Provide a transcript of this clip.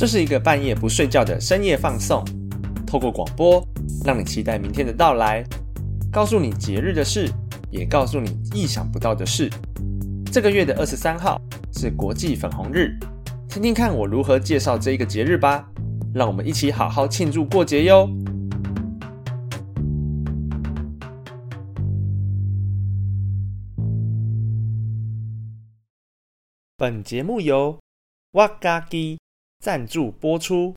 这是一个半夜不睡觉的深夜放送，透过广播让你期待明天的到来，告诉你节日的事，也告诉你意想不到的事。这个月的二十三号是国际粉红日，听听看我如何介绍这一个节日吧。让我们一起好好庆祝过节哟！本节目由哇嘎鸡赞助播出。